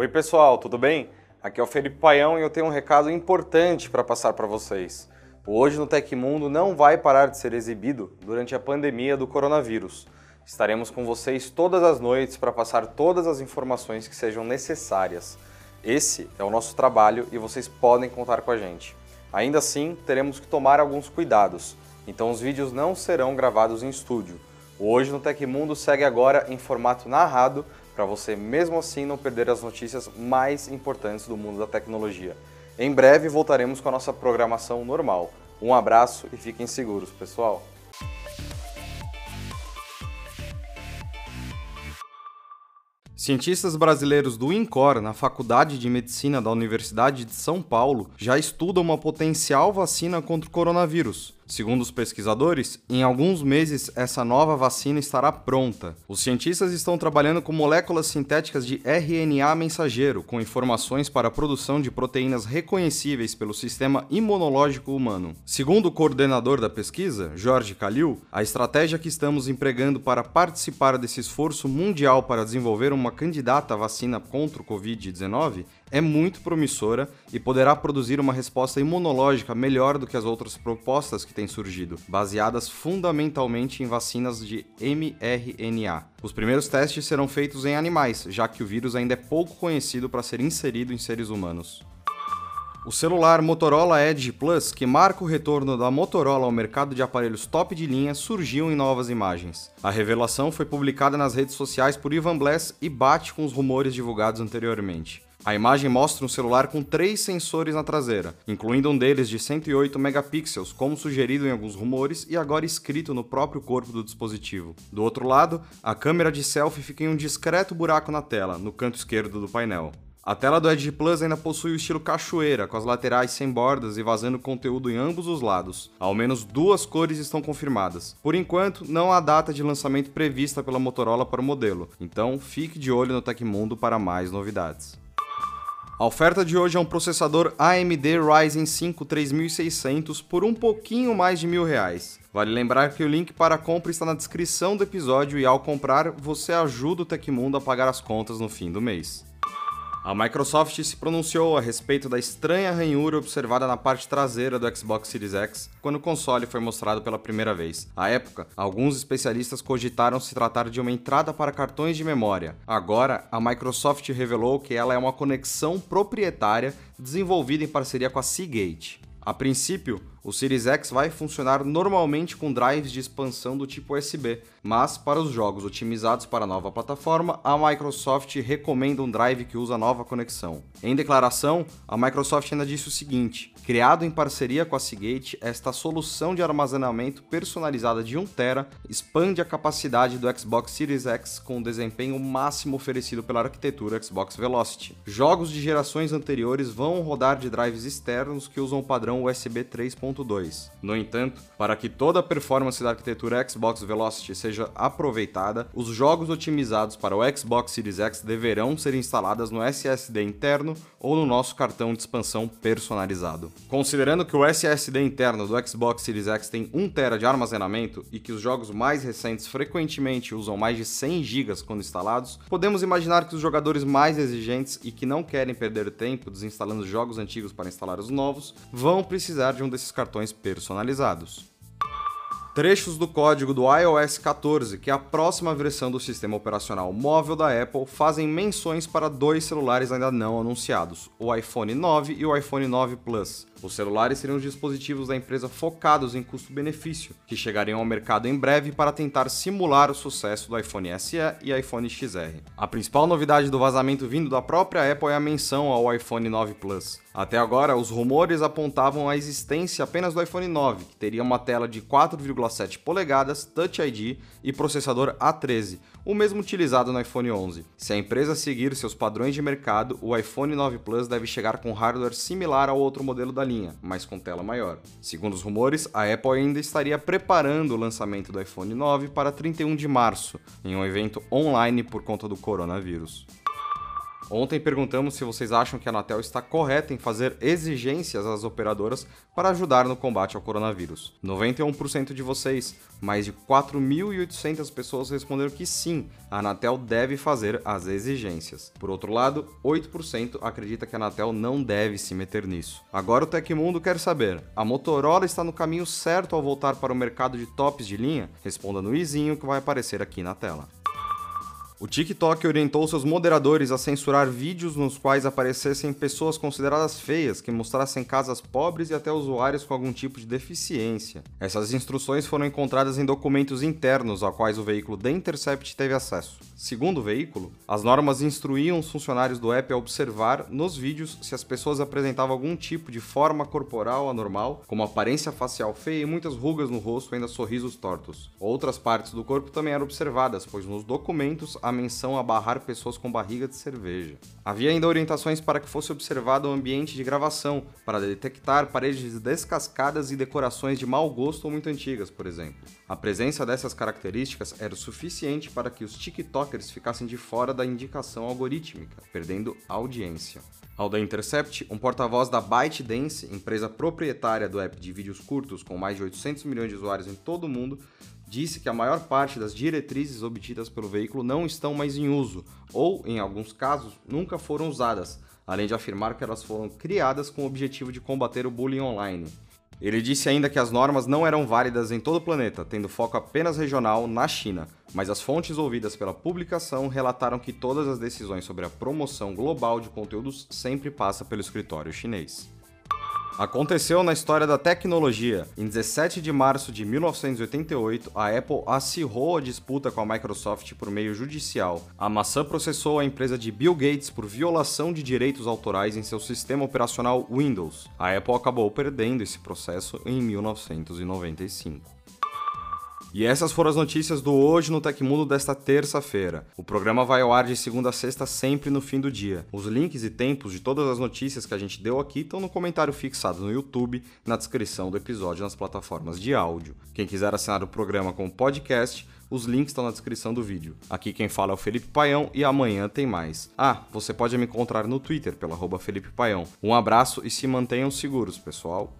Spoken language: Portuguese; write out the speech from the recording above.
Oi, pessoal, tudo bem? Aqui é o Felipe Paião e eu tenho um recado importante para passar para vocês. O Hoje no Tecmundo não vai parar de ser exibido durante a pandemia do coronavírus. Estaremos com vocês todas as noites para passar todas as informações que sejam necessárias. Esse é o nosso trabalho e vocês podem contar com a gente. Ainda assim, teremos que tomar alguns cuidados, então os vídeos não serão gravados em estúdio. O Hoje no Tecmundo segue agora em formato narrado para você mesmo assim não perder as notícias mais importantes do mundo da tecnologia. Em breve voltaremos com a nossa programação normal. Um abraço e fiquem seguros, pessoal! Cientistas brasileiros do INCOR, na Faculdade de Medicina da Universidade de São Paulo, já estudam uma potencial vacina contra o coronavírus. Segundo os pesquisadores, em alguns meses essa nova vacina estará pronta. Os cientistas estão trabalhando com moléculas sintéticas de RNA mensageiro, com informações para a produção de proteínas reconhecíveis pelo sistema imunológico humano. Segundo o coordenador da pesquisa, Jorge Calil, a estratégia que estamos empregando para participar desse esforço mundial para desenvolver uma candidata à vacina contra o Covid-19 é muito promissora e poderá produzir uma resposta imunológica melhor do que as outras propostas que têm surgido, baseadas fundamentalmente em vacinas de mRNA. Os primeiros testes serão feitos em animais, já que o vírus ainda é pouco conhecido para ser inserido em seres humanos. O celular Motorola Edge Plus, que marca o retorno da Motorola ao mercado de aparelhos top de linha, surgiu em novas imagens. A revelação foi publicada nas redes sociais por Ivan Bless e bate com os rumores divulgados anteriormente. A imagem mostra um celular com três sensores na traseira, incluindo um deles de 108 megapixels, como sugerido em alguns rumores e agora escrito no próprio corpo do dispositivo. Do outro lado, a câmera de selfie fica em um discreto buraco na tela, no canto esquerdo do painel. A tela do Edge Plus ainda possui o estilo cachoeira, com as laterais sem bordas e vazando conteúdo em ambos os lados. Ao menos duas cores estão confirmadas. Por enquanto, não há data de lançamento prevista pela Motorola para o modelo, então fique de olho no Tecmundo para mais novidades. A oferta de hoje é um processador AMD Ryzen 5 3600 por um pouquinho mais de mil reais. Vale lembrar que o link para a compra está na descrição do episódio e ao comprar você ajuda o Tecmundo a pagar as contas no fim do mês. A Microsoft se pronunciou a respeito da estranha ranhura observada na parte traseira do Xbox Series X quando o console foi mostrado pela primeira vez. À época, alguns especialistas cogitaram se tratar de uma entrada para cartões de memória. Agora, a Microsoft revelou que ela é uma conexão proprietária desenvolvida em parceria com a Seagate. A princípio, o Series X vai funcionar normalmente com drives de expansão do tipo USB, mas para os jogos otimizados para a nova plataforma, a Microsoft recomenda um drive que usa a nova conexão. Em declaração, a Microsoft ainda disse o seguinte: criado em parceria com a Seagate, esta solução de armazenamento personalizada de 1TB expande a capacidade do Xbox Series X com o desempenho máximo oferecido pela arquitetura Xbox Velocity. Jogos de gerações anteriores vão rodar de drives externos que usam o padrão USB 3.0 1.2. No entanto, para que toda a performance da arquitetura Xbox Velocity seja aproveitada, os jogos otimizados para o Xbox Series X deverão ser instalados no SSD interno ou no nosso cartão de expansão personalizado. Considerando que o SSD interno do Xbox Series X tem 1 TB de armazenamento e que os jogos mais recentes frequentemente usam mais de 100 GB quando instalados, podemos imaginar que os jogadores mais exigentes e que não querem perder tempo desinstalando jogos antigos para instalar os novos vão precisar de um desses cartões personalizados. Trechos do código do iOS 14, que é a próxima versão do sistema operacional móvel da Apple, fazem menções para dois celulares ainda não anunciados, o iPhone 9 e o iPhone 9 Plus. Os celulares seriam os dispositivos da empresa focados em custo-benefício, que chegariam ao mercado em breve para tentar simular o sucesso do iPhone SE e iPhone XR. A principal novidade do vazamento vindo da própria Apple é a menção ao iPhone 9 Plus. Até agora, os rumores apontavam a existência apenas do iPhone 9, que teria uma tela de 4,7 polegadas, Touch ID e processador A13, o mesmo utilizado no iPhone 11. Se a empresa seguir seus padrões de mercado, o iPhone 9 Plus deve chegar com hardware similar ao outro modelo da linha, mas com tela maior. Segundo os rumores, a Apple ainda estaria preparando o lançamento do iPhone 9 para 31 de março, em um evento online por conta do coronavírus. Ontem perguntamos se vocês acham que a Anatel está correta em fazer exigências às operadoras para ajudar no combate ao coronavírus. 91% de vocês, mais de 4.800 pessoas responderam que sim, a Anatel deve fazer as exigências. Por outro lado, 8% acredita que a Anatel não deve se meter nisso. Agora o Tecmundo quer saber: a Motorola está no caminho certo ao voltar para o mercado de tops de linha? Responda no izinho que vai aparecer aqui na tela. O TikTok orientou seus moderadores a censurar vídeos nos quais aparecessem pessoas consideradas feias, que mostrassem casas pobres e até usuários com algum tipo de deficiência. Essas instruções foram encontradas em documentos internos a quais o veículo The Intercept teve acesso. Segundo o veículo, as normas instruíam os funcionários do app a observar nos vídeos se as pessoas apresentavam algum tipo de forma corporal anormal, como aparência facial feia e muitas rugas no rosto, ainda sorrisos tortos. Outras partes do corpo também eram observadas, pois nos documentos a menção a barrar pessoas com barriga de cerveja. Havia ainda orientações para que fosse observado o ambiente de gravação, para detectar paredes descascadas e decorações de mau gosto ou muito antigas, por exemplo. A presença dessas características era o suficiente para que os TikTokers ficassem de fora da indicação algorítmica, perdendo audiência. Ao da Intercept, um porta-voz da ByteDance, empresa proprietária do app de vídeos curtos com mais de 800 milhões de usuários em todo o mundo, disse que a maior parte das diretrizes obtidas pelo veículo não estão mais em uso, ou, em alguns casos, nunca foram usadas, além de afirmar que elas foram criadas com o objetivo de combater o bullying online. Ele disse ainda que as normas não eram válidas em todo o planeta, tendo foco apenas regional na China, mas as fontes ouvidas pela publicação relataram que todas as decisões sobre a promoção global de conteúdos sempre passa pelo escritório chinês. Aconteceu na história da tecnologia. Em 17 de março de 1988, a Apple acirrou a disputa com a Microsoft por meio judicial. A maçã processou a empresa de Bill Gates por violação de direitos autorais em seu sistema operacional Windows. A Apple acabou perdendo esse processo em 1995. E essas foram as notícias do Hoje no Tecmundo desta terça-feira. O programa vai ao ar de segunda a sexta, sempre no fim do dia. Os links e tempos de todas as notícias que a gente deu aqui estão no comentário fixado no YouTube, na descrição do episódio nas plataformas de áudio. Quem quiser assinar o programa como podcast, os links estão na descrição do vídeo. Aqui quem fala é o Felipe Paião e amanhã tem mais. Ah, você pode me encontrar no Twitter arroba Felipe Paião. Um abraço e se mantenham seguros, pessoal.